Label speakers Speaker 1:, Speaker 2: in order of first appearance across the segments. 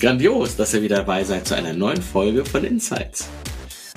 Speaker 1: Grandios, dass ihr wieder dabei seid zu einer neuen Folge von Insights.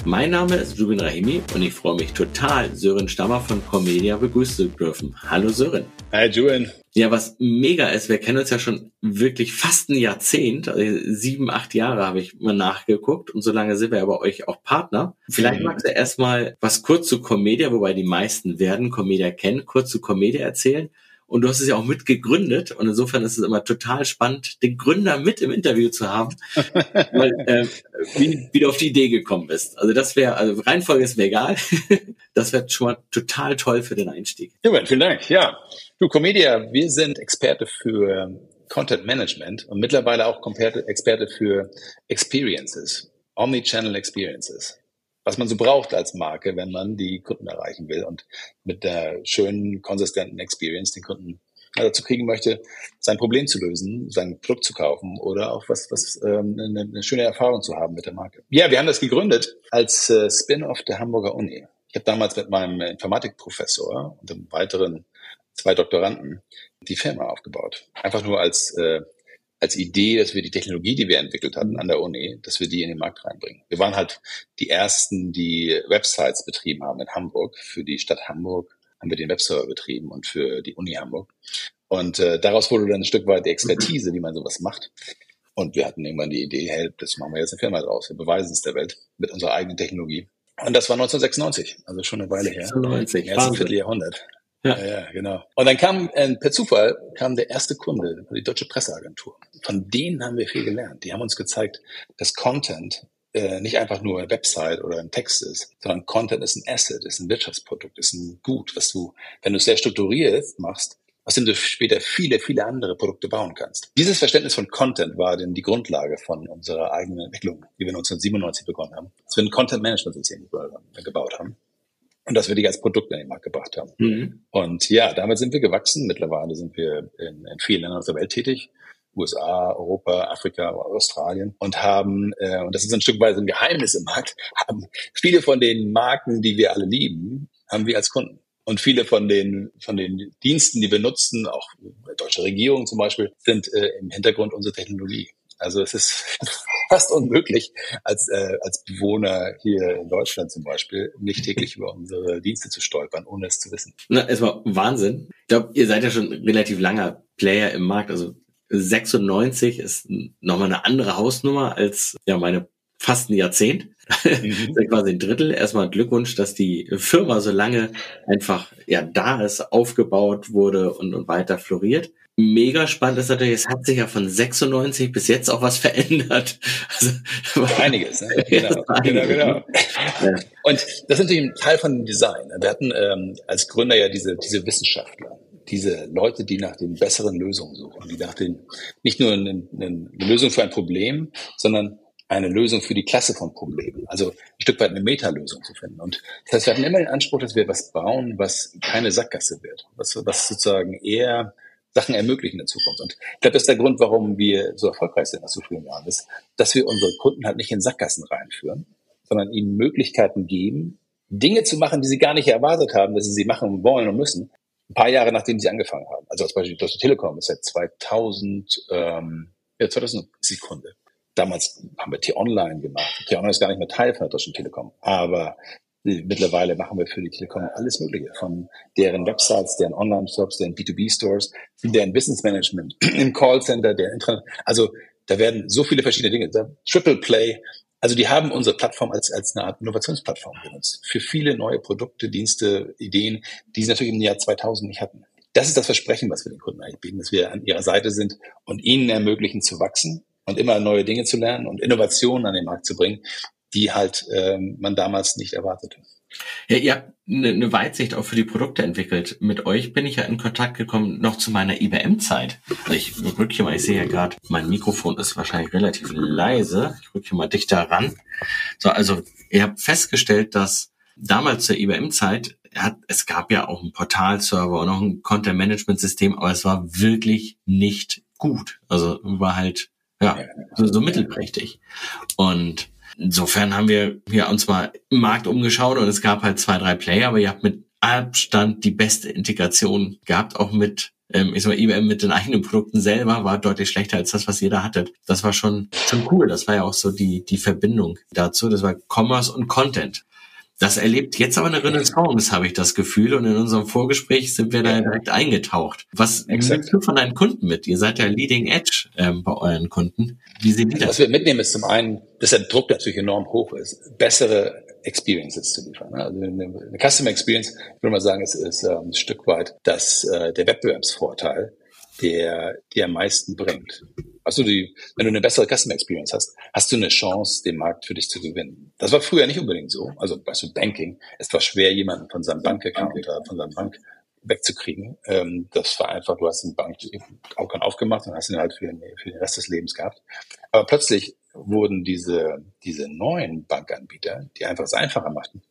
Speaker 1: Mein Name ist Jubin Rahimi und ich freue mich total, Sören Stammer von Comedia begrüßen zu dürfen. Hallo Sören.
Speaker 2: Hi Jubin.
Speaker 1: Ja, was mega ist, wir kennen uns ja schon wirklich fast ein Jahrzehnt, also sieben, acht Jahre habe ich mal nachgeguckt und so lange sind wir aber euch auch Partner. Vielleicht mhm. magst du erstmal was kurz zu Comedia, wobei die meisten werden Comedia kennen, kurz zu Comedia erzählen und du hast es ja auch mitgegründet. Und insofern ist es immer total spannend, den Gründer mit im Interview zu haben, weil, äh, wie, wie du auf die Idee gekommen bist. Also das wäre, also Reihenfolge ist mir egal. das wäre schon mal total toll für den Einstieg.
Speaker 2: Ja, vielen Dank. Ja, du Comedia, wir sind Experte für Content Management und mittlerweile auch Experte für Experiences, Omnichannel Experiences was man so braucht als Marke, wenn man die Kunden erreichen will und mit der schönen, konsistenten Experience den Kunden dazu kriegen möchte, sein Problem zu lösen, sein Produkt zu kaufen oder auch was, was ähm, eine, eine schöne Erfahrung zu haben mit der Marke. Ja, wir haben das gegründet als äh, Spin-off der Hamburger Uni. Ich habe damals mit meinem Informatikprofessor und einem weiteren zwei Doktoranden die Firma aufgebaut. Einfach nur als äh, als Idee, dass wir die Technologie, die wir entwickelt hatten an der Uni, dass wir die in den Markt reinbringen. Wir waren halt die ersten, die Websites betrieben haben in Hamburg. Für die Stadt Hamburg haben wir den Webserver betrieben und für die Uni Hamburg. Und äh, daraus wurde dann ein Stück weit die Expertise, wie man sowas macht. Und wir hatten irgendwann die Idee, hey, das machen wir jetzt eine Firma draus. Wir beweisen es der Welt mit unserer eigenen Technologie. Und das war 1996, also schon eine Weile her.
Speaker 1: 96,
Speaker 2: Im ersten Vierteljahrhundert. Ja. ja, ja, genau. Und dann kam äh, per Zufall kam der erste Kunde, die Deutsche Presseagentur. Von denen haben wir viel gelernt. Die haben uns gezeigt, dass Content äh, nicht einfach nur eine Website oder ein Text ist, sondern Content ist ein Asset, ist ein Wirtschaftsprodukt, ist ein Gut, was du, wenn du es sehr strukturiert machst, aus dem du später viele, viele andere Produkte bauen kannst. Dieses Verständnis von Content war denn die Grundlage von unserer eigenen Entwicklung, die wir 1997 begonnen haben, dass wir ein Content-Management-System gebaut haben und dass wir die als Produkt in den Markt gebracht haben. Mhm. Und ja, damit sind wir gewachsen. Mittlerweile sind wir in, in vielen Ländern der Welt tätig. USA, Europa, Afrika, Australien und haben, äh, und das ist ein Stück weit ein Geheimnis im Markt, haben viele von den Marken, die wir alle lieben, haben wir als Kunden. Und viele von den, von den Diensten, die wir nutzen, auch deutsche Regierung zum Beispiel, sind äh, im Hintergrund unsere Technologie. Also es ist fast unmöglich, als, äh, als Bewohner hier in Deutschland zum Beispiel nicht täglich über unsere Dienste zu stolpern, ohne es zu wissen.
Speaker 1: Na, es war Wahnsinn. Ich glaube, ihr seid ja schon relativ langer Player im Markt. Also 96 ist nochmal eine andere Hausnummer als ja meine fast ein Jahrzehnt. Mhm. quasi ein Drittel. Erstmal Glückwunsch, dass die Firma so lange einfach ja da ist, aufgebaut wurde und, und weiter floriert mega spannend ist natürlich, es hat sich ja von 96 bis jetzt auch was verändert.
Speaker 2: Also, einiges, ne? genau, genau, genau. Ja. Und das ist natürlich ein Teil von dem Design. Wir hatten ähm, als Gründer ja diese, diese Wissenschaftler, diese Leute, die nach den besseren Lösungen suchen, die nach den, nicht nur eine, eine Lösung für ein Problem, sondern eine Lösung für die Klasse von Problemen. Also ein Stück weit eine Metalösung zu finden. Und das heißt, wir hatten immer den Anspruch, dass wir was bauen, was keine Sackgasse wird, was, was sozusagen eher Sachen ermöglichen in Zukunft. Und ich glaube, das ist der Grund, warum wir so erfolgreich sind nach so vielen Jahren, ist, dass wir unsere Kunden halt nicht in Sackgassen reinführen, sondern ihnen Möglichkeiten geben, Dinge zu machen, die sie gar nicht erwartet haben, dass sie sie machen wollen und müssen, ein paar Jahre nachdem sie angefangen haben. Also als Beispiel Deutsche Telekom ist seit 2000, ähm, ja, 2000 Sekunde. Damals haben wir T-Online gemacht. T-Online ist gar nicht mehr Teil von der Deutschen Telekom. Aber Mittlerweile machen wir für die Telekom alles Mögliche, von deren Websites, deren Online-Shops, deren B2B-Stores, deren Business Management, im Callcenter, der Internet. Also da werden so viele verschiedene Dinge. Triple Play. Also die haben unsere Plattform als, als eine Art Innovationsplattform genutzt. Für viele neue Produkte, Dienste, Ideen, die sie natürlich im Jahr 2000 nicht hatten. Das ist das Versprechen, was wir den Kunden eigentlich bieten, dass wir an ihrer Seite sind und ihnen ermöglichen zu wachsen und immer neue Dinge zu lernen und Innovationen an den Markt zu bringen, die halt ähm, man damals nicht erwartete.
Speaker 1: Ja, ihr habt eine, eine Weitsicht auch für die Produkte entwickelt. Mit euch bin ich ja in Kontakt gekommen noch zu meiner IBM-Zeit. Also ich rücke hier mal, ich sehe ja gerade, mein Mikrofon ist wahrscheinlich relativ leise. Ich rücke hier mal dichter ran. So, also ihr habt festgestellt, dass damals zur IBM-Zeit es gab ja auch einen Portalserver und auch ein Content-Management-System, aber es war wirklich nicht gut. Also war halt ja so, so mittelprächtig. Und Insofern haben wir hier uns mal im Markt umgeschaut und es gab halt zwei, drei Player, aber ihr habt mit Abstand die beste Integration gehabt, auch mit ähm, ich sag mal, IBM mit den eigenen Produkten selber war deutlich schlechter als das, was da hattet. Das war schon, schon cool. Das war ja auch so die, die Verbindung dazu. Das war Commerce und Content. Das erlebt jetzt aber eine Renaissance, habe ich das Gefühl. Und in unserem Vorgespräch sind wir da direkt eingetaucht. Was nimmst du von deinen Kunden mit? Ihr seid ja Leading Edge ähm, bei euren Kunden. Wie sehen die das?
Speaker 2: Was wir mitnehmen, ist zum einen, dass der Druck natürlich enorm hoch ist, bessere Experiences zu liefern. Also eine, Customer Experience, ich würde mal sagen, ist, ist ähm, ein Stück weit das, äh, der Wettbewerbsvorteil, der dir am meisten bringt. Also die, wenn du eine bessere Customer Experience hast, hast du eine Chance, den Markt für dich zu gewinnen. Das war früher nicht unbedingt so. Also bei so Banking, es war schwer, jemanden von seinem Bankaccount oder von seinem Bank wegzukriegen. Ähm, das war einfach, du hast den Bankaccount aufgemacht und hast ihn halt für, für den Rest des Lebens gehabt. Aber plötzlich wurden diese, diese neuen Bankanbieter, die einfach es einfacher machten,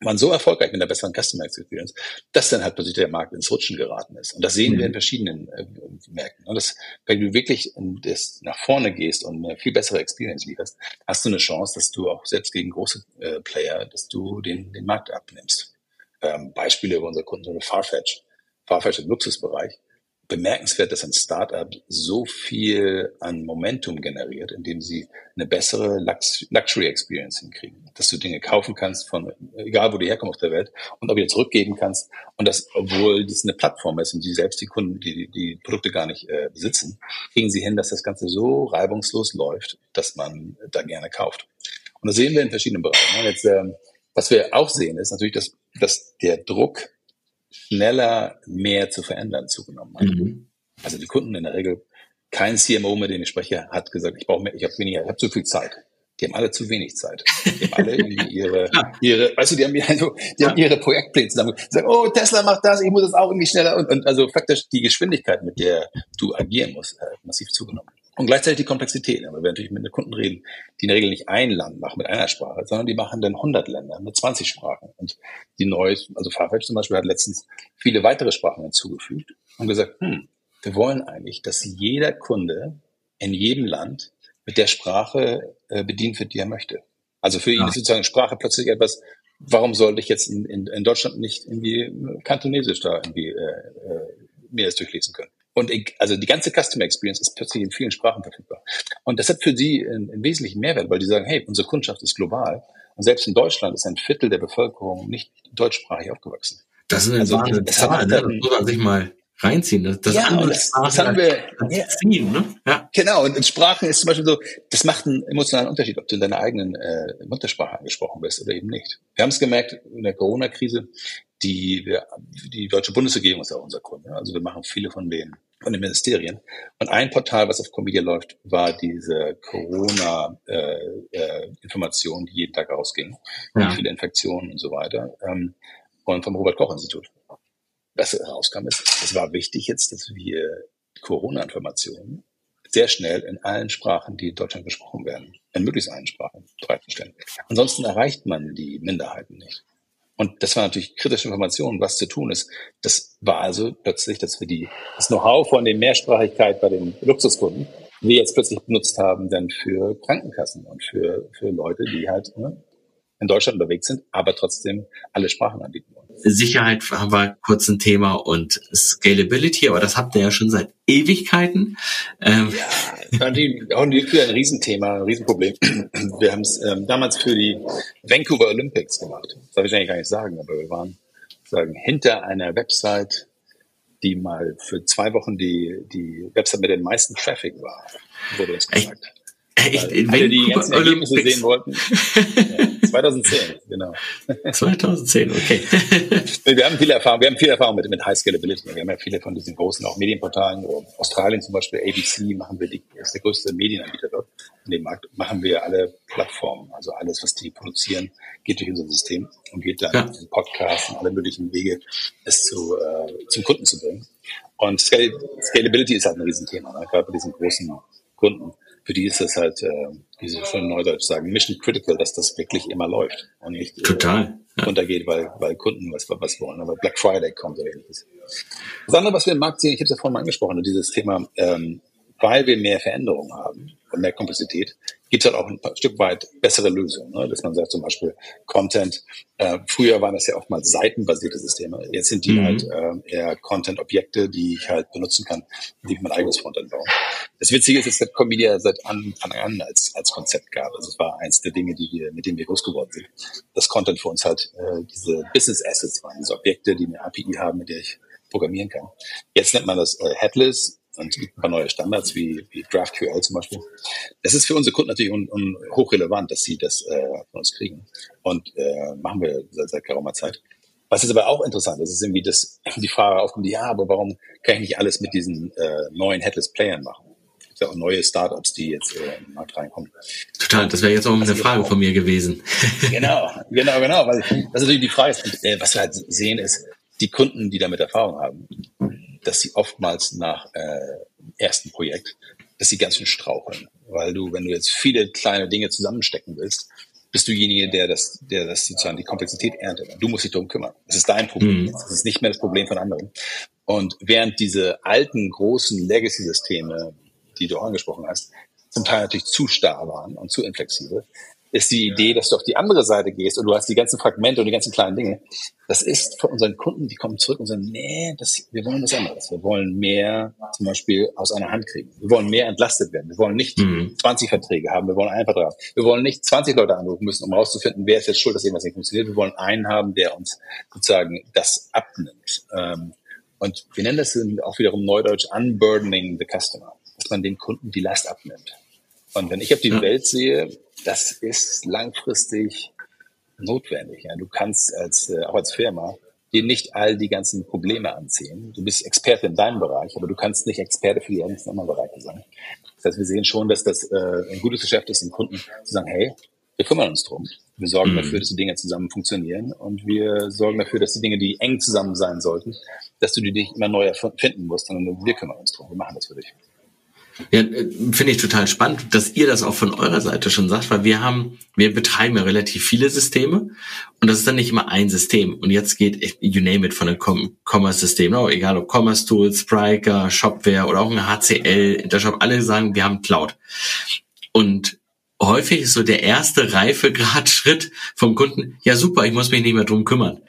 Speaker 2: waren so erfolgreich mit der besseren Customer Experience, dass dann halt plötzlich der Markt ins Rutschen geraten ist. Und das sehen mhm. wir in verschiedenen äh, Märkten. Und das, wenn du wirklich das nach vorne gehst und eine viel bessere Experience lieferst, hast du eine Chance, dass du auch selbst gegen große äh, Player, dass du den, den Markt abnimmst. Ähm, Beispiele über unsere Kunden, so eine Farfetch. Farfetch im Luxusbereich bemerkenswert, dass ein Startup so viel an Momentum generiert, indem sie eine bessere Lux Luxury Experience hinkriegen. Dass du Dinge kaufen kannst von, egal wo die herkommen auf der Welt, und auch wieder zurückgeben kannst. Und das, obwohl das eine Plattform ist und sie selbst die Kunden, die, die Produkte gar nicht äh, besitzen, kriegen sie hin, dass das Ganze so reibungslos läuft, dass man da gerne kauft. Und das sehen wir in verschiedenen Bereichen. Jetzt, ähm, was wir auch sehen, ist natürlich, dass, dass der Druck schneller mehr zu verändern zugenommen hat. Mhm. Also die Kunden in der Regel, kein CMO, mit dem ich spreche, hat gesagt, ich brauche mehr, ich habe weniger, ich habe zu viel Zeit. Die haben alle zu wenig Zeit. Die haben alle irgendwie ihre, ihre, weißt du, die haben, also, die haben ihre Projektpläne zusammen. Sagen, oh, Tesla macht das, ich muss das auch irgendwie schneller. Und, und also faktisch die Geschwindigkeit, mit der du agieren musst, hat massiv zugenommen. Und gleichzeitig die Komplexität. Aber wir natürlich mit den Kunden reden, die in der Regel nicht ein Land machen mit einer Sprache, sondern die machen dann 100 Länder mit 20 Sprachen. Und die neues, also Farfetch zum Beispiel hat letztens viele weitere Sprachen hinzugefügt und gesagt, hm, wir wollen eigentlich, dass jeder Kunde in jedem Land mit der Sprache äh, bedient wird, die er möchte. Also für ihn ist sozusagen Sprache plötzlich etwas, warum sollte ich jetzt in, in, in Deutschland nicht irgendwie Kantonesisch da irgendwie äh, äh, mir das durchlesen können? Und ich, also die ganze Customer Experience ist plötzlich in vielen Sprachen verfügbar. Und das hat für sie einen, einen wesentlichen Mehrwert, weil die sagen, hey, unsere Kundschaft ist global. Und selbst in Deutschland ist ein Viertel der Bevölkerung nicht deutschsprachig aufgewachsen.
Speaker 1: Das ist eine also, Wahnsinn Zahl, ne? das muss man sich mal reinziehen. Das, das
Speaker 2: ja, das, das haben wir. Ja. Ziehen, ne? ja. Genau, und in Sprachen ist zum Beispiel so, das macht einen emotionalen Unterschied, ob du in deiner eigenen äh, Muttersprache angesprochen bist oder eben nicht. Wir haben es gemerkt in der Corona-Krise, die, die deutsche Bundesregierung ist auch unser Kunde. Also wir machen viele von den von den Ministerien. Und ein Portal, was auf Comedia läuft, war diese Corona-Informationen, äh, äh, die jeden Tag rausgingen. Ja. Viele Infektionen und so weiter. Ähm, und vom Robert-Koch-Institut. Was herauskam ist, es war wichtig jetzt, dass wir Corona-Informationen sehr schnell in allen Sprachen, die in Deutschland gesprochen werden, in möglichst allen Sprachen bereitstellen. Ansonsten erreicht man die Minderheiten nicht. Und das war natürlich kritische Information, was zu tun ist. Das war also plötzlich, dass wir die, das Know-how von der Mehrsprachigkeit bei den Luxuskunden, wir jetzt plötzlich benutzt haben, dann für Krankenkassen und für, für Leute, die halt ne, in Deutschland unterwegs sind, aber trotzdem alle Sprachen anbieten.
Speaker 1: Sicherheit haben wir kurz ein Thema und Scalability, aber das habt ihr ja schon seit Ewigkeiten.
Speaker 2: Ähm. Ja, die, auch ein Riesenthema, ein Riesenproblem. Wir haben es ähm, damals für die Vancouver Olympics gemacht. Das darf ich eigentlich gar nicht sagen, aber wir waren sagen hinter einer Website, die mal für zwei Wochen die, die Website mit den meisten Traffic war, wurde uns gesagt. Echt? Ich, alle, die ganzen Ergebnisse Olympics. sehen wollten. Ja, 2010, genau.
Speaker 1: 2010, okay.
Speaker 2: wir haben viele Erfahrung, wir haben viel Erfahrung mit, mit High Scalability. Wir haben ja viele von diesen großen auch Medienportalen. Australien zum Beispiel, ABC, machen wir die, ist der größte Medienanbieter dort. In dem Markt machen wir alle Plattformen. Also alles, was die produzieren, geht durch unser System und geht dann ja. in Podcasts und alle möglichen Wege, es zu, äh, zum Kunden zu bringen. Und Scalability ist halt ein Riesenthema, ne? gerade bei diesen großen Kunden für die ist es halt, äh, wie sie schon neudeutsch sagen, mission critical, dass das wirklich immer läuft und nicht
Speaker 1: äh, Total,
Speaker 2: ja. runtergeht, weil, weil Kunden was, was wollen, aber Black Friday kommt oder ähnliches. Das andere, was wir im Markt sehen, ich habe es ja vorhin mal angesprochen, dieses Thema ähm, weil wir mehr Veränderungen haben und mehr Komplexität, gibt es halt auch ein Stück weit bessere Lösungen. Ne? Dass man sagt zum Beispiel Content, äh, früher waren das ja oftmals seitenbasierte Systeme, jetzt sind die mhm. halt äh, eher Content-Objekte, die ich halt benutzen kann, die ich mein eigenes Frontend baue. Das Witzige ist, es hat Comedia seit Anfang an als, als Konzept gab. Also es war eins der Dinge, die wir, mit denen wir groß geworden sind. Das Content für uns halt äh, diese Business Assets waren, diese Objekte, die eine API haben, mit der ich programmieren kann. Jetzt nennt man das äh, Headless und ein paar neue Standards wie, wie GraphQL zum Beispiel. Das ist für unsere Kunden natürlich un, un, hochrelevant, dass sie das äh, von uns kriegen. Und äh, machen wir seit, seit geraumer Zeit. Was ist aber auch interessant ist, ist irgendwie das, die Frage aufkommt, ja, aber warum kann ich nicht alles mit diesen äh, neuen Headless Playern machen? Es gibt ja auch neue Startups, die jetzt äh, den Markt reinkommen.
Speaker 1: Total, das wäre jetzt auch eine Frage von mir gewesen.
Speaker 2: genau, genau, genau, weil das natürlich die Frage ist, äh, was wir halt sehen ist, die Kunden, die damit Erfahrung haben, dass sie oftmals nach äh, ersten Projekt, dass sie ganz schön straucheln. Weil du, wenn du jetzt viele kleine Dinge zusammenstecken willst, bist du derjenige, der das, der das sozusagen die Komplexität erntet. Du musst dich darum kümmern. Das ist dein Problem. Mhm. Das ist nicht mehr das Problem von anderen. Und während diese alten, großen Legacy-Systeme, die du auch angesprochen hast, zum Teil natürlich zu starr waren und zu inflexibel, ist die Idee, dass du auf die andere Seite gehst und du hast die ganzen Fragmente und die ganzen kleinen Dinge. Das ist von unseren Kunden, die kommen zurück und sagen, nee, das, wir wollen was anderes. Wir wollen mehr zum Beispiel aus einer Hand kriegen. Wir wollen mehr entlastet werden. Wir wollen nicht mhm. 20 Verträge haben. Wir wollen einen Vertrag. Wir wollen nicht 20 Leute anrufen müssen, um herauszufinden, wer ist jetzt schuld, dass irgendwas nicht funktioniert. Wir wollen einen haben, der uns sozusagen das abnimmt. Ähm, und wir nennen das auch wiederum neudeutsch unburdening the customer, dass man den Kunden die Last abnimmt. Und wenn ich auf die. Welt sehe, das ist langfristig notwendig. Ja. Du kannst als, äh, auch als Firma dir nicht all die ganzen Probleme anziehen. Du bist Experte in deinem Bereich, aber du kannst nicht Experte für die ganzen anderen Bereiche sein. Das heißt, wir sehen schon, dass das äh, ein gutes Geschäft ist, den Kunden zu sagen, hey, wir kümmern uns drum. Wir sorgen mhm. dafür, dass die Dinge zusammen funktionieren und wir sorgen dafür, dass die Dinge, die eng zusammen sein sollten, dass du die nicht immer neu erfinden musst, sondern wir kümmern uns drum. Wir machen das für dich.
Speaker 1: Ja, äh, finde ich total spannend, dass ihr das auch von eurer Seite schon sagt, weil wir haben, wir betreiben ja relativ viele Systeme und das ist dann nicht immer ein System. Und jetzt geht, you name it, von den Commerce-Systemen, oh, egal ob Commerce Tools, Spriker, Shopware oder auch ein HCL, Intershop, alle sagen, wir haben Cloud. Und häufig ist so der erste Reifegrad-Schritt vom Kunden, ja super, ich muss mich nicht mehr drum kümmern.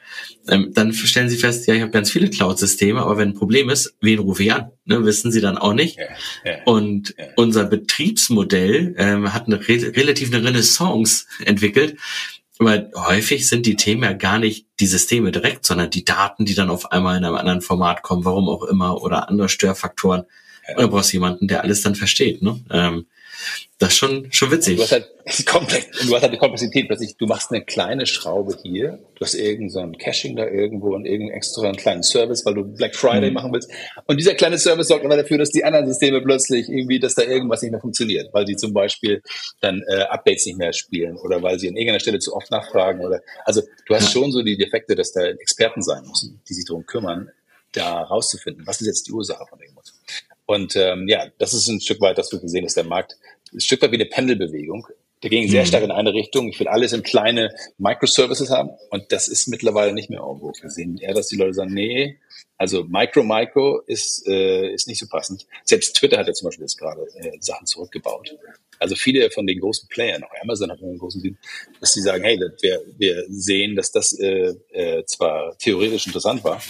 Speaker 1: Ähm, dann stellen sie fest, ja, ich habe ganz viele Cloud-Systeme, aber wenn ein Problem ist, wen rufe ich an? Ne, wissen sie dann auch nicht. Ja, ja, Und ja. unser Betriebsmodell ähm, hat eine re relativ eine Renaissance entwickelt, weil häufig sind die Themen ja gar nicht die Systeme direkt, sondern die Daten, die dann auf einmal in einem anderen Format kommen, warum auch immer, oder andere Störfaktoren. Und du brauchst jemanden, der alles dann versteht. Ne? Ähm, das ist schon, schon witzig.
Speaker 2: Du hast halt komplett, du hast halt die Komplexität plötzlich, du machst eine kleine Schraube hier, du hast irgend so ein Caching da irgendwo und irgendeinen extra einen kleinen Service, weil du Black Friday mhm. machen willst. Und dieser kleine Service sorgt aber dafür, dass die anderen Systeme plötzlich irgendwie, dass da irgendwas nicht mehr funktioniert, weil die zum Beispiel dann äh, Updates nicht mehr spielen oder weil sie an irgendeiner Stelle zu oft nachfragen oder, also du hast schon so die Defekte, dass da Experten sein müssen, die sich darum kümmern, da rauszufinden, was ist jetzt die Ursache von irgendwas. Und ähm, ja, das ist ein Stück weit, dass wir gesehen, dass der Markt ein Stück weit wie eine Pendelbewegung. Der ging sehr mhm. stark in eine Richtung. Ich will alles in kleine Microservices haben. Und das ist mittlerweile nicht mehr irgendwo. Wir sehen eher, dass die Leute sagen, nee, also Micro Micro ist, äh, ist nicht so passend. Selbst Twitter hat ja zum Beispiel jetzt gerade äh, Sachen zurückgebaut. Also viele von den großen Playern, auch Amazon hat einen großen Sinn, dass sie sagen, hey, wir, wir sehen, dass das äh, äh, zwar theoretisch interessant war,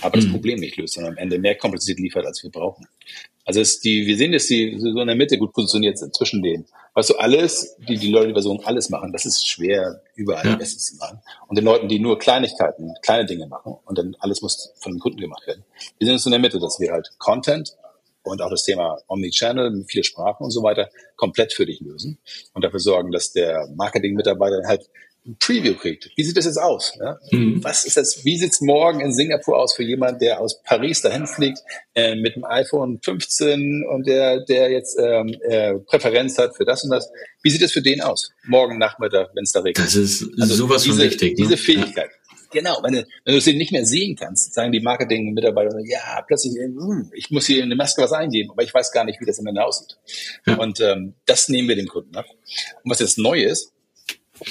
Speaker 2: aber mhm. das Problem nicht löst, sondern am Ende mehr Komplexität liefert, als wir brauchen. Also ist die, wir sehen, dass die so in der Mitte gut positioniert sind zwischen denen. Weißt du, alles, die, die Leute, die versuchen, alles machen, das ist schwer, überall ja. Bestes zu machen. Und den Leuten, die nur Kleinigkeiten, kleine Dinge machen und dann alles muss von den Kunden gemacht werden. Wir sind uns in der Mitte, dass wir halt Content und auch das Thema Omnichannel mit vier Sprachen und so weiter komplett für dich lösen und dafür sorgen, dass der Marketing-Mitarbeiter halt ein Preview kriegt. Wie sieht das jetzt aus? Ja? Mhm. Was ist das? Wie sieht's morgen in Singapur aus für jemand, der aus Paris dahin fliegt äh, mit dem iPhone 15 und der, der jetzt ähm, äh, Präferenz hat für das und das? Wie sieht es für den aus? Morgen Nachmittag, wenn es da regnet.
Speaker 1: Das ist also sowas
Speaker 2: diese,
Speaker 1: von wichtig.
Speaker 2: Ne? Diese Fähigkeit. Ja. Genau, wenn du, wenn du es nicht mehr sehen kannst, sagen die Marketing-Mitarbeiter, ja, plötzlich, hm, ich muss hier in eine Maske was eingeben, aber ich weiß gar nicht, wie das am Ende aussieht. Ja. Und ähm, das nehmen wir den Kunden ab. Und was jetzt neu ist,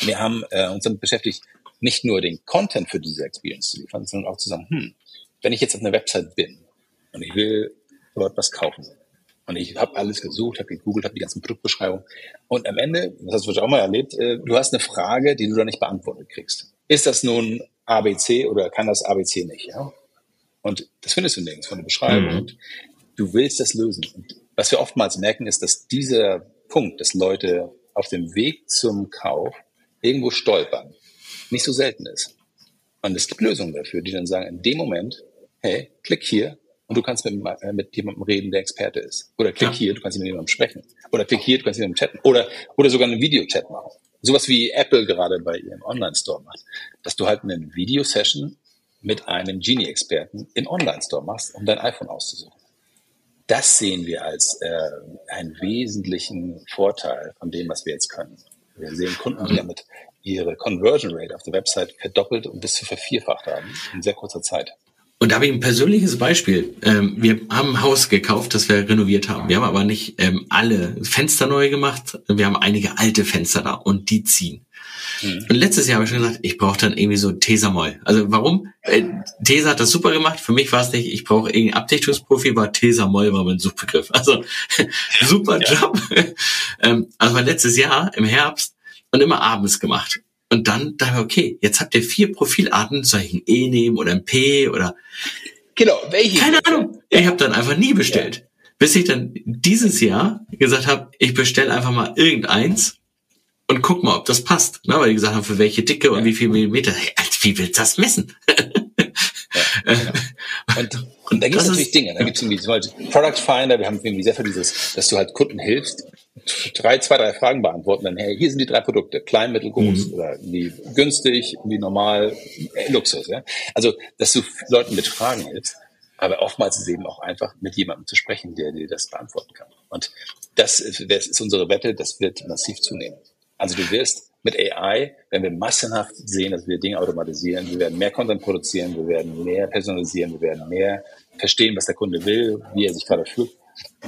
Speaker 2: wir haben äh, uns damit beschäftigt, nicht nur den Content für diese Experience zu liefern, sondern auch zu sagen, hm, wenn ich jetzt auf einer Website bin und ich will dort was kaufen, Und ich habe alles gesucht, habe gegoogelt, habe die ganzen Produktbeschreibungen. Und am Ende, das hast du auch mal erlebt, äh, du hast eine Frage, die du dann nicht beantwortet kriegst. Ist das nun ABC oder kann das ABC nicht? Ja? Und das findest du nirgends von der Beschreibung. Mhm. Du willst das lösen. Und was wir oftmals merken, ist, dass dieser Punkt, dass Leute auf dem Weg zum Kauf irgendwo stolpern, nicht so selten ist. Und es gibt Lösungen dafür, die dann sagen, in dem Moment, hey, klick hier und du kannst mit, äh, mit jemandem reden, der Experte ist. Oder klick ja. hier, du kannst mit jemandem sprechen. Oder klick hier, du kannst mit jemandem chatten. Oder, oder sogar einen Videochat machen. Sowas wie Apple gerade bei ihrem Online-Store macht. Dass du halt eine Video-Session mit einem Genie-Experten im Online-Store machst, um dein iPhone auszusuchen. Das sehen wir als äh, einen wesentlichen Vorteil von dem, was wir jetzt können. Wir sehen Kunden, die damit ihre Conversion Rate auf der Website verdoppelt und bis zu vervierfacht haben in sehr kurzer Zeit.
Speaker 1: Und da habe ich ein persönliches Beispiel. Ähm, wir haben ein Haus gekauft, das wir renoviert haben. Wir haben aber nicht ähm, alle Fenster neu gemacht. Wir haben einige alte Fenster da und die ziehen. Mhm. Und letztes Jahr habe ich schon gesagt, ich brauche dann irgendwie so Tesamol. Also warum? Äh, Tesa hat das super gemacht. Für mich war es nicht, ich brauche irgendein Abdichtungsprofi, war Tesamol war mein Suchbegriff. Also super Job. ähm, also war letztes Jahr im Herbst und immer abends gemacht. Und dann dachte ich, okay, jetzt habt ihr vier Profilarten, soll ich ein E nehmen oder ein P oder
Speaker 2: Genau, welche?
Speaker 1: Keine Ahnung. Ja. Ich habe dann einfach nie bestellt. Ja. Bis ich dann dieses Jahr gesagt habe, ich bestelle einfach mal irgendeins und guck mal, ob das passt. Na, weil die gesagt haben, für welche Dicke und wie viel Millimeter. Hey, Alter, wie willst du das messen?
Speaker 2: Ja, genau. und, und da gibt es natürlich Dinge. Da gibt es irgendwie zum Beispiel Product Finder, wir haben irgendwie sehr viel dieses, dass du halt Kunden hilfst, drei, zwei, drei Fragen beantworten, dann, hey, hier sind die drei Produkte, klein, mittel, groß, mhm. oder wie günstig, wie normal, äh, Luxus, ja. Also, dass du Leuten mit Fragen hilfst, aber oftmals ist es eben auch einfach mit jemandem zu sprechen, der dir das beantworten kann. Und das ist, das ist unsere Wette, das wird massiv zunehmen. Also du wirst mit AI, wenn wir massenhaft sehen, dass wir Dinge automatisieren, wir werden mehr Content produzieren, wir werden mehr personalisieren, wir werden mehr verstehen, was der Kunde will, wie er sich gerade fühlt.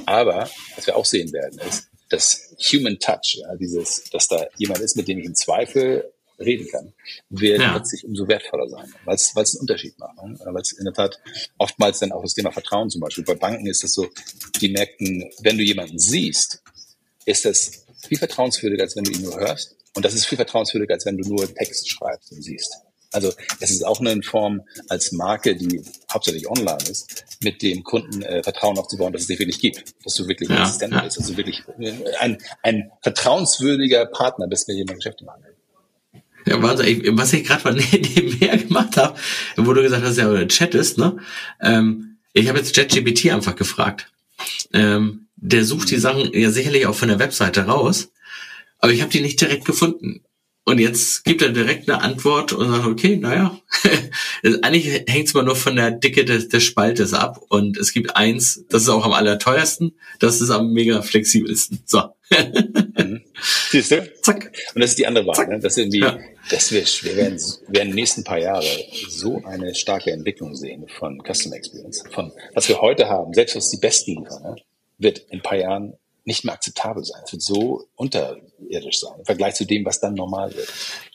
Speaker 2: Aber was wir auch sehen werden, ist, das Human Touch, ja, dieses, dass da jemand ist, mit dem ich im Zweifel reden kann, wird ja. plötzlich umso wertvoller sein, weil es einen Unterschied macht. Ne? Weil es in der Tat oftmals dann auch das Thema Vertrauen zum Beispiel. Bei Banken ist das so, die merken, wenn du jemanden siehst, ist das viel vertrauenswürdiger, als wenn du ihn nur hörst. Und das ist viel vertrauenswürdiger, als wenn du nur Text schreibst und siehst. Also es ist auch eine Form als Marke, die hauptsächlich online ist, mit dem Kunden äh, Vertrauen aufzubauen, dass es dich wirklich gibt, dass du wirklich ja, existent ja. bist, dass du wirklich äh, ein, ein vertrauenswürdiger Partner bist, mit dem man Geschäfte machen will.
Speaker 1: Ja, warte, ich, was ich gerade nebenher gemacht habe, wo du gesagt hast, ja, oder Chat ist, ne? Ähm, ich habe jetzt ChatGPT einfach gefragt. Ähm, der sucht die Sachen ja sicherlich auch von der Webseite raus, aber ich habe die nicht direkt gefunden. Und jetzt gibt er direkt eine Antwort und sagt, okay, naja, eigentlich hängt es mal nur von der Dicke des, des Spaltes ab. Und es gibt eins, das ist auch am allerteuersten, das ist am mega flexibelsten. So.
Speaker 2: Mhm. Siehst du? Zack. Und das ist die andere Wahl. Ne? Das, irgendwie, ja. das wir, wir werden, werden in den nächsten paar Jahre so eine starke Entwicklung sehen von Customer Experience. Von was wir heute haben, selbst was die Besten liefern, ne? Wird in ein paar Jahren nicht mehr akzeptabel sein. Es wird so unterirdisch sein im Vergleich zu dem, was dann normal wird.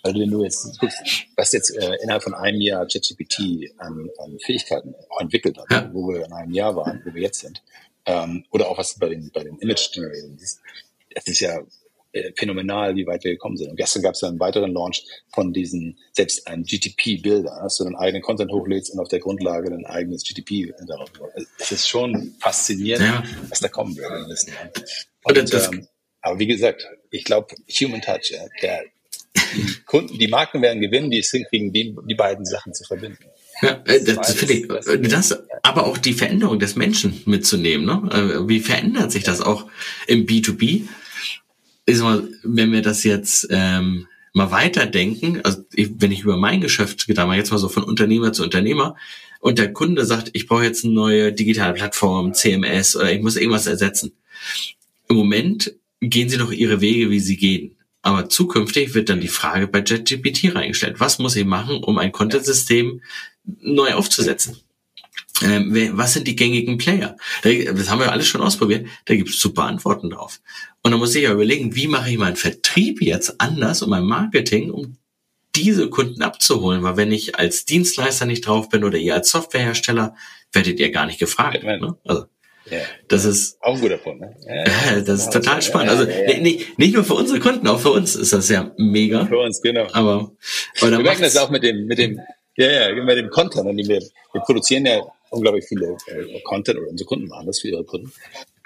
Speaker 2: Weil wenn du jetzt guckst, was jetzt äh, innerhalb von einem Jahr ChatGPT an, an Fähigkeiten entwickelt hat, ja. wo wir in einem Jahr waren, wo wir jetzt sind, ähm, oder auch was bei den bei den Image Generators ist, das ist ja äh, phänomenal, wie weit wir gekommen sind. Und gestern gab es ja einen weiteren Launch von diesen, selbst ein GTP-Bilder, dass du einen eigenen Content hochlädst und auf der Grundlage ein eigenes GTP darauf. Es ist schon faszinierend, ja. was da kommen wird Jahren. Und, ähm, aber wie gesagt, ich glaube, Human Touch, ja, der, die Kunden, die Marken werden gewinnen, die es hinkriegen, die, die beiden Sachen zu verbinden.
Speaker 1: Ja, das, das finde ich, das, aber auch die Veränderung des Menschen mitzunehmen, ne? Wie verändert sich das auch im B2B? Sag mal, wenn wir das jetzt ähm, mal weiterdenken, also ich, wenn ich über mein Geschäft gedacht jetzt mal so von Unternehmer zu Unternehmer, und der Kunde sagt, ich brauche jetzt eine neue digitale Plattform, CMS oder ich muss irgendwas ersetzen. Im Moment gehen sie noch ihre Wege, wie sie gehen. Aber zukünftig wird dann die Frage bei JetGPT reingestellt. Was muss ich machen, um ein Content-System neu aufzusetzen? Ähm, was sind die gängigen Player? Das haben wir alles schon ausprobiert. Da gibt es super Antworten drauf. Und dann muss ich ja überlegen, wie mache ich meinen Vertrieb jetzt anders und mein Marketing, um diese Kunden abzuholen. Weil wenn ich als Dienstleister nicht drauf bin oder ihr als Softwarehersteller, werdet ihr gar nicht gefragt. Ne? Also, Ja. Das ist
Speaker 2: auch ein guter Punkt. Ne?
Speaker 1: Ja, das ist total spannend. Also nicht, nicht nur für unsere Kunden, auch für uns ist das ja mega.
Speaker 2: Für uns genau.
Speaker 1: Aber,
Speaker 2: aber wir merken das auch mit dem mit dem ja ja mit dem Content. Wir, wir produzieren ja unglaublich viele äh, Content oder unsere Kunden machen das für ihre Kunden.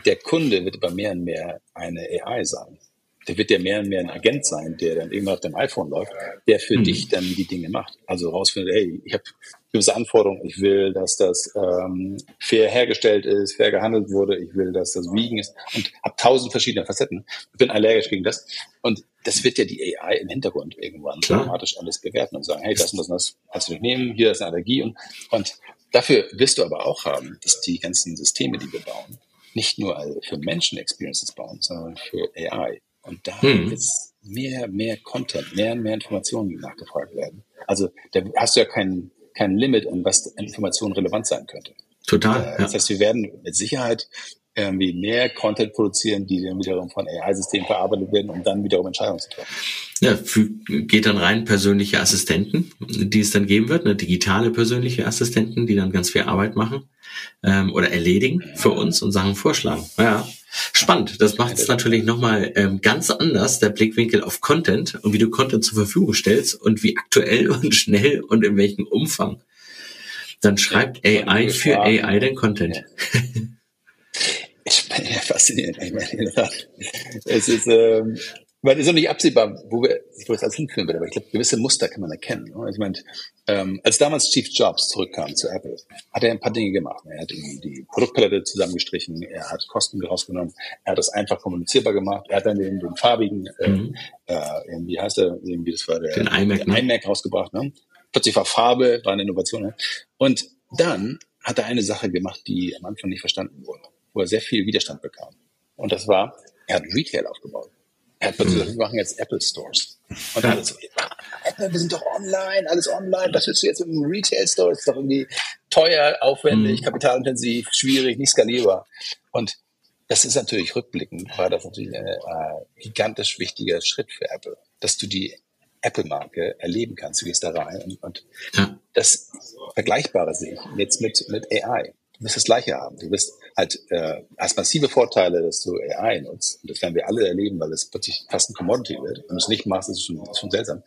Speaker 2: Der Kunde wird aber mehr und mehr eine AI sein der wird ja mehr und mehr ein Agent sein, der dann irgendwann auf dem iPhone läuft, der für mhm. dich dann die Dinge macht. Also rausfindet, hey, ich habe gewisse Anforderungen, ich will, dass das ähm, fair hergestellt ist, fair gehandelt wurde, ich will, dass das vegan ist und habe tausend verschiedene Facetten. Ich bin allergisch gegen das. Und das wird ja die AI im Hintergrund irgendwann Klar. automatisch alles bewerten und sagen, hey, das und das und das kannst du nicht nehmen, hier ist eine Allergie und, und dafür wirst du aber auch haben, dass die ganzen Systeme, die wir bauen, nicht nur für Menschen Experiences bauen, sondern für AI. Und da hm. wird mehr, mehr Content, mehr und mehr Informationen nachgefragt werden. Also da hast du ja kein, kein Limit, an was Informationen relevant sein könnte.
Speaker 1: Total.
Speaker 2: Äh, das heißt, wir werden mit Sicherheit irgendwie mehr Content produzieren, die dann wiederum von AI-Systemen verarbeitet werden, um dann wiederum Entscheidungen zu treffen.
Speaker 1: Ja, für, geht dann rein persönliche Assistenten, die es dann geben wird, eine digitale persönliche Assistenten, die dann ganz viel Arbeit machen ähm, oder erledigen für uns und Sachen vorschlagen. Ja, Spannend. Das macht es natürlich nochmal ähm, ganz anders, der Blickwinkel auf Content und wie du Content zur Verfügung stellst und wie aktuell und schnell und in welchem Umfang. Dann schreibt AI für AI den Content.
Speaker 2: Ich bin ja faszinierend. Ich meine, es ist, ähm, weil es ist noch nicht absehbar, wo wir, wo es alles hinführen wird, aber ich glaube, gewisse Muster kann man erkennen. Ne? Ich meine, ähm, als damals Steve Jobs zurückkam zu Apple, hat er ein paar Dinge gemacht. Er hat die, die Produktpalette zusammengestrichen, er hat Kosten rausgenommen, er hat das einfach kommunizierbar gemacht, er hat dann den, den farbigen, äh, mhm. äh, wie heißt er, irgendwie das war der,
Speaker 1: den iMac,
Speaker 2: iMac ne? rausgebracht. Ne? Plötzlich war Farbe, war eine Innovation. Ne? Und dann hat er eine Sache gemacht, die am Anfang nicht verstanden wurde, wo er sehr viel Widerstand bekam. Und das war, er hat Retail aufgebaut. Er hat plötzlich gesagt, wir machen jetzt Apple Stores. Und dann so, Apple, wir sind doch online, alles online. Was willst du jetzt im Retail Store? Ist doch irgendwie teuer, aufwendig, mhm. kapitalintensiv, schwierig, nicht skalierbar. Und das ist natürlich rückblickend, war das natürlich ein äh, gigantisch wichtiger Schritt für Apple, dass du die Apple-Marke erleben kannst. Du gehst da rein und, und ja. das Vergleichbare sehe ich jetzt mit, mit AI. Du wirst das Gleiche haben. Du wirst halt äh, hast massive Vorteile, dass du AI nutzt. Und das werden wir alle erleben, weil es plötzlich fast ein Commodity wird. Wenn du es nicht machst, ist es schon, ist schon seltsam.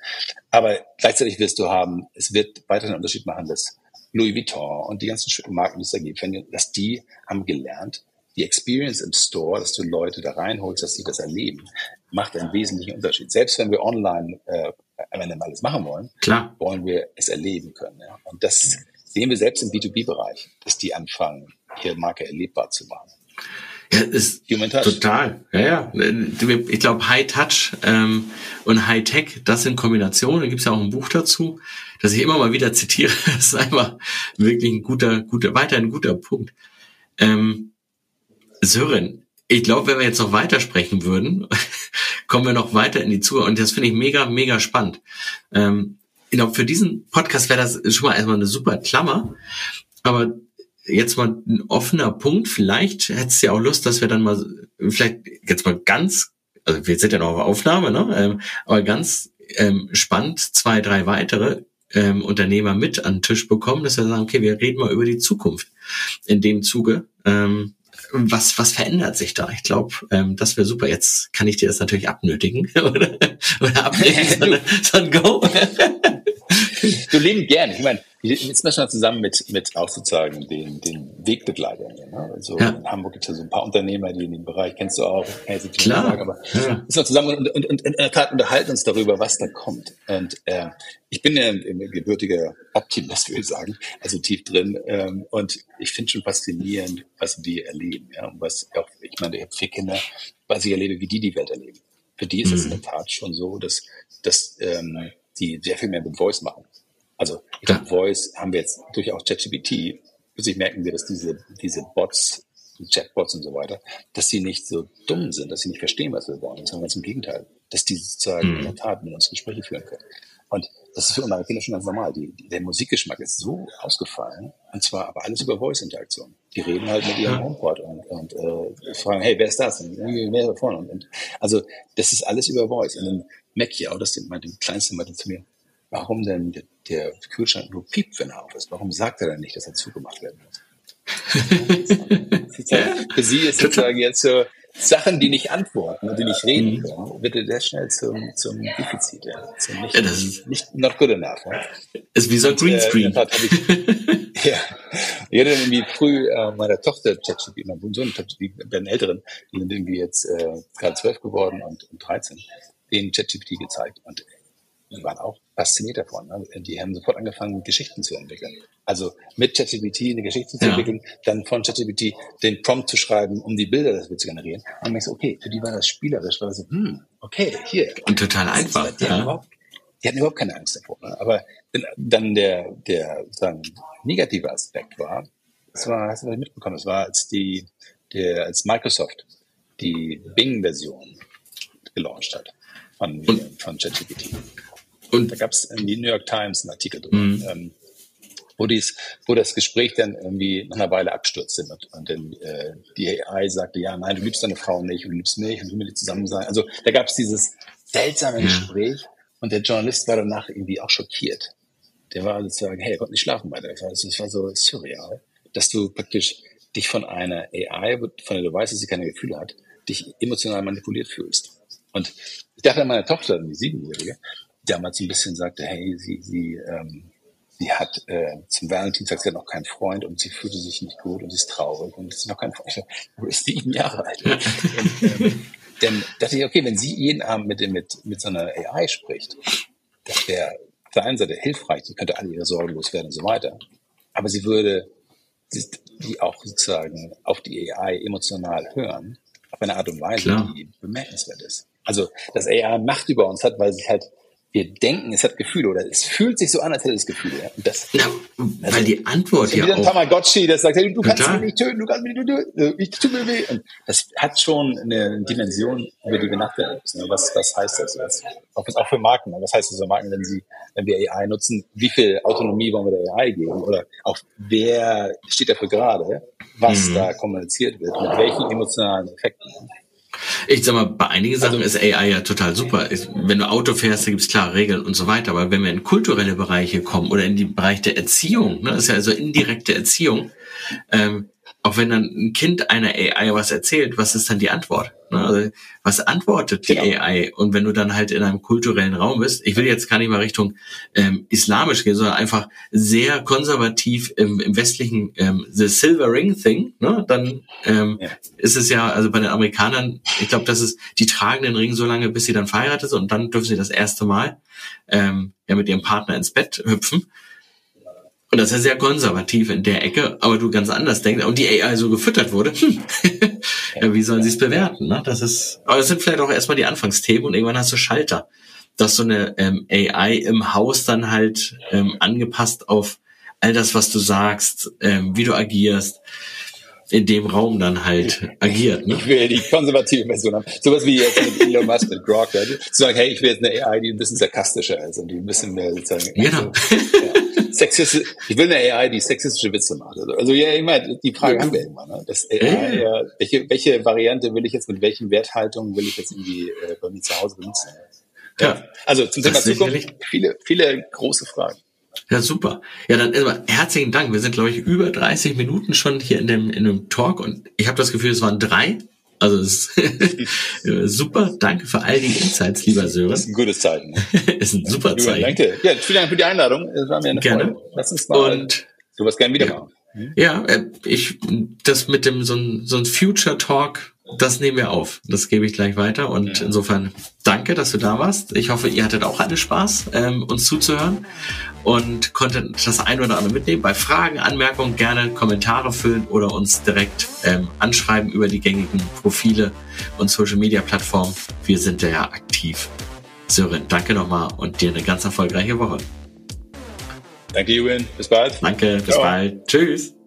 Speaker 2: Aber gleichzeitig wirst du haben, es wird weiterhin einen Unterschied machen, dass Louis Vuitton und die ganzen Marken, die es da gibt, dass die haben gelernt, die Experience im Store, dass du Leute da reinholst, dass sie das erleben, macht einen wesentlichen Unterschied. Selbst wenn wir online äh, am Ende alles machen wollen,
Speaker 1: Klar.
Speaker 2: wollen wir es erleben können. Ja? Und das sehen wir selbst im B2B-Bereich, dass die anfangen, ihre Marke erlebbar zu machen.
Speaker 1: Ja, ist total. Ja, ja. Ich glaube, High Touch ähm, und High Tech, das in Kombination. Da gibt es ja auch ein Buch dazu, das ich immer mal wieder zitiere. Das ist einfach wirklich ein guter, guter, weiter ein guter Punkt. Ähm, Sören, ich glaube, wenn wir jetzt noch weitersprechen würden, kommen wir noch weiter in die Zuhörer. Und das finde ich mega, mega spannend. Ähm, ich glaube, für diesen Podcast wäre das schon mal erstmal eine super Klammer. Aber jetzt mal ein offener Punkt. Vielleicht hättest du ja auch Lust, dass wir dann mal, vielleicht jetzt mal ganz, also wir sind ja noch auf Aufnahme, ne? Ähm, aber ganz ähm, spannend zwei, drei weitere ähm, Unternehmer mit an den Tisch bekommen, dass wir sagen, okay, wir reden mal über die Zukunft. In dem Zuge, ähm, was, was verändert sich da? Ich glaube, ähm, das wäre super. Jetzt kann ich dir das natürlich abnötigen oder, oder abnötigen, sondern, sondern go.
Speaker 2: du leben gern. Ich meine, jetzt müssen wir zusammen mit, mit auch sozusagen den, den Wegbegleitern. Ne? Also ja. in Hamburg gibt es ja so ein paar Unternehmer, die in dem Bereich kennst du auch.
Speaker 1: Klar. Sagen,
Speaker 2: aber ja. wir zusammen und, und, und in der Tat unterhalten uns darüber, was da kommt. Und äh, ich bin ja ein, ein gebürtiger Optimist, würde ich sagen, also tief drin. Ähm, und ich finde schon faszinierend, was die erleben. Ja? Und was auch, ich meine, ich habe vier Kinder, was ich erlebe, wie die die Welt erleben. Für die ist es mhm. in der Tat schon so, dass, dass ähm, die sehr viel mehr mit Voice machen. Also ich glaube, Voice haben wir jetzt durchaus ChatGPT. Plötzlich merken wir, dass diese, diese Bots, die Chatbots und so weiter, dass die nicht so dumm sind, dass sie nicht verstehen, was wir wollen, sondern ganz im Gegenteil, dass die sozusagen mhm. in der Tat mit uns Gespräche führen können. Und das ist für unsere Kinder schon ganz normal. Die, die, der Musikgeschmack ist so ausgefallen, und zwar aber alles über Voice-Interaktion. Die reden halt mit ihrem HomePod und, und äh, fragen, hey, wer ist das? Und wer ist da vorne? Und, und, also das ist alles über Voice. Und dann Mackie, auch das meinte, den kleinsten meinte zu mir, warum denn der, Kühlschrank nur piept, wenn er auf ist? Warum sagt er dann nicht, dass er zugemacht werden muss? Für sie ist sozusagen jetzt so, Sachen, die nicht antworten und die nicht reden mhm. können, wird sehr schnell zum, zum Defizit, ja. Zum nicht, ja, das ist, nicht not good enough. Ja.
Speaker 1: Ist wie so ein Greenscreen. Äh,
Speaker 2: ich, ja. Ich hatte irgendwie früh äh, meiner Tochter ChatGPT, mein Sohn ChatGPT, bei den Älteren, die sind irgendwie jetzt äh, gerade zwölf geworden und, und 13, den ChatGPT gezeigt. Und die waren auch fasziniert davon. Ne? Die haben sofort angefangen, Geschichten zu entwickeln. Also mit ChatGPT eine Geschichte zu ja. entwickeln, dann von ChatGPT den Prompt zu schreiben, um die Bilder dafür zu generieren. Und ich so, okay, für die war das spielerisch, war das so, hm, okay, hier.
Speaker 1: Und total einfach.
Speaker 2: Die, ja. hatten überhaupt, die hatten überhaupt keine Angst davor. Ne? Aber dann der, der dann negative Aspekt war, das war, hast du das mitbekommen, das war, als die, der, als Microsoft die Bing-Version gelauncht hat von, von ChatGPT. Und da gab es in die New York Times einen Artikel drüber, mhm. ähm, wo, dies, wo das Gespräch dann irgendwie nach einer Weile abstürzte. Und, und dann äh, die AI sagte, ja, nein, du liebst deine Frau nicht, du liebst mich und du willst zusammen sein. Also da gab es dieses seltsame Gespräch und der Journalist war danach irgendwie auch schockiert. Der war sozusagen, hey, er konnte nicht schlafen weiter. Das war, das war so surreal, dass du praktisch dich von einer AI, von der du weißt, dass sie keine Gefühle hat, dich emotional manipuliert fühlst. Und ich dachte an meine Tochter, die Siebenjährige, damals ein bisschen sagte, hey, sie, sie, ähm, sie hat äh, zum Valentinstag, sie hat noch keinen Freund und sie fühlte sich nicht gut und sie ist traurig und sie ist noch kein Freund. Du bist sieben Jahre alt. und, ähm, dann dachte ich, okay, wenn sie jeden Abend mit, mit, mit so einer AI spricht, das wäre auf der einen Seite hilfreich, sie könnte alle ihre Sorgen loswerden und so weiter. Aber sie würde die auch sozusagen auf die AI emotional hören, auf eine Art und Weise, Klar. die bemerkenswert ist. Also, dass AI Macht über uns hat, weil sie halt wir denken, es hat Gefühle oder es fühlt sich so an, als hätte es Gefühle.
Speaker 1: Das, ja, also, weil die Antwort ja
Speaker 2: auch... ein Tamagotchi, das sagt, hey, du kannst mich nicht töten, du kannst mich nicht töten, ich tue mir weh. Und das hat schon eine Dimension, über die wir nachdenken müssen. Was, was heißt das? Was, auch für Marken. Was heißt das für Marken, wenn sie, wenn wir AI nutzen? Wie viel Autonomie wollen wir der AI geben? Oder auch wer steht dafür gerade, was mhm. da kommuniziert wird, mit welchen emotionalen Effekten?
Speaker 1: Ich sag mal, bei einigen Sachen ist AI ja total super. Wenn du Auto fährst, da gibt's klare Regeln und so weiter. Aber wenn wir in kulturelle Bereiche kommen oder in den Bereich der Erziehung, ne, das ist ja also indirekte Erziehung, ähm, auch wenn dann ein Kind einer AI was erzählt, was ist dann die Antwort? Ne? Also, was antwortet die genau. AI? Und wenn du dann halt in einem kulturellen Raum bist, ich will jetzt gar nicht mal Richtung ähm, islamisch gehen, sondern einfach sehr konservativ im, im westlichen ähm, The Silver Ring Thing, ne? dann ähm, ja. ist es ja, also bei den Amerikanern, ich glaube, das ist, die tragen den Ring so lange, bis sie dann verheiratet sind und dann dürfen sie das erste Mal ähm, ja mit ihrem Partner ins Bett hüpfen. Und das ist ja sehr konservativ in der Ecke, aber du ganz anders denkst und die AI so gefüttert wurde, hm. ja, wie sollen sie es bewerten? Ne? Das ist, aber das sind vielleicht auch erstmal die Anfangsthemen und irgendwann hast du Schalter, dass so eine ähm, AI im Haus dann halt ähm, angepasst auf all das, was du sagst, ähm, wie du agierst, in dem Raum dann halt agiert.
Speaker 2: Ne? Ich will die konservative Version haben. Sowas wie jetzt mit Elon Musk mit Grok, ja? zu sagen, hey, ich will jetzt eine AI, die ein bisschen sarkastischer ist und die ein bisschen mehr sozusagen.
Speaker 1: Genau.
Speaker 2: ja sexistisch, ich will eine AI, die sexistische Witze macht. Also, also ja, immer, die Frage ja. haben wir immer. Ne? Das AI, ja, welche, welche Variante will ich jetzt, mit welchen Werthaltungen will ich jetzt irgendwie äh, bei mir zu Hause benutzen? Ja. ja. Also zum Thema Zukunft, viele, viele große Fragen.
Speaker 1: Ja, super. Ja, dann erstmal herzlichen Dank. Wir sind, glaube ich, über 30 Minuten schon hier in dem, in dem Talk und ich habe das Gefühl, es waren drei. Also ist super. Danke für all die Insights, lieber Sören. Das
Speaker 2: ist ein gutes Zeichen.
Speaker 1: ist ein super Zeichen.
Speaker 2: Danke. Ja, vielen Dank für die Einladung. Es war mir eine
Speaker 1: gerne. Freude.
Speaker 2: Lass uns mal Und, sowas gerne wieder machen.
Speaker 1: Ja, äh, ich das mit dem so ein, so ein Future Talk das nehmen wir auf. Das gebe ich gleich weiter. Und ja. insofern danke, dass du da warst. Ich hoffe, ihr hattet auch alle Spaß, ähm, uns zuzuhören und konntet das ein oder andere mitnehmen. Bei Fragen, Anmerkungen gerne Kommentare füllen oder uns direkt ähm, anschreiben über die gängigen Profile und Social Media Plattformen. Wir sind da ja aktiv. Sören, danke nochmal und dir eine ganz erfolgreiche Woche.
Speaker 2: Danke, Julian. Bis bald.
Speaker 1: Danke, bis Ciao. bald. Tschüss.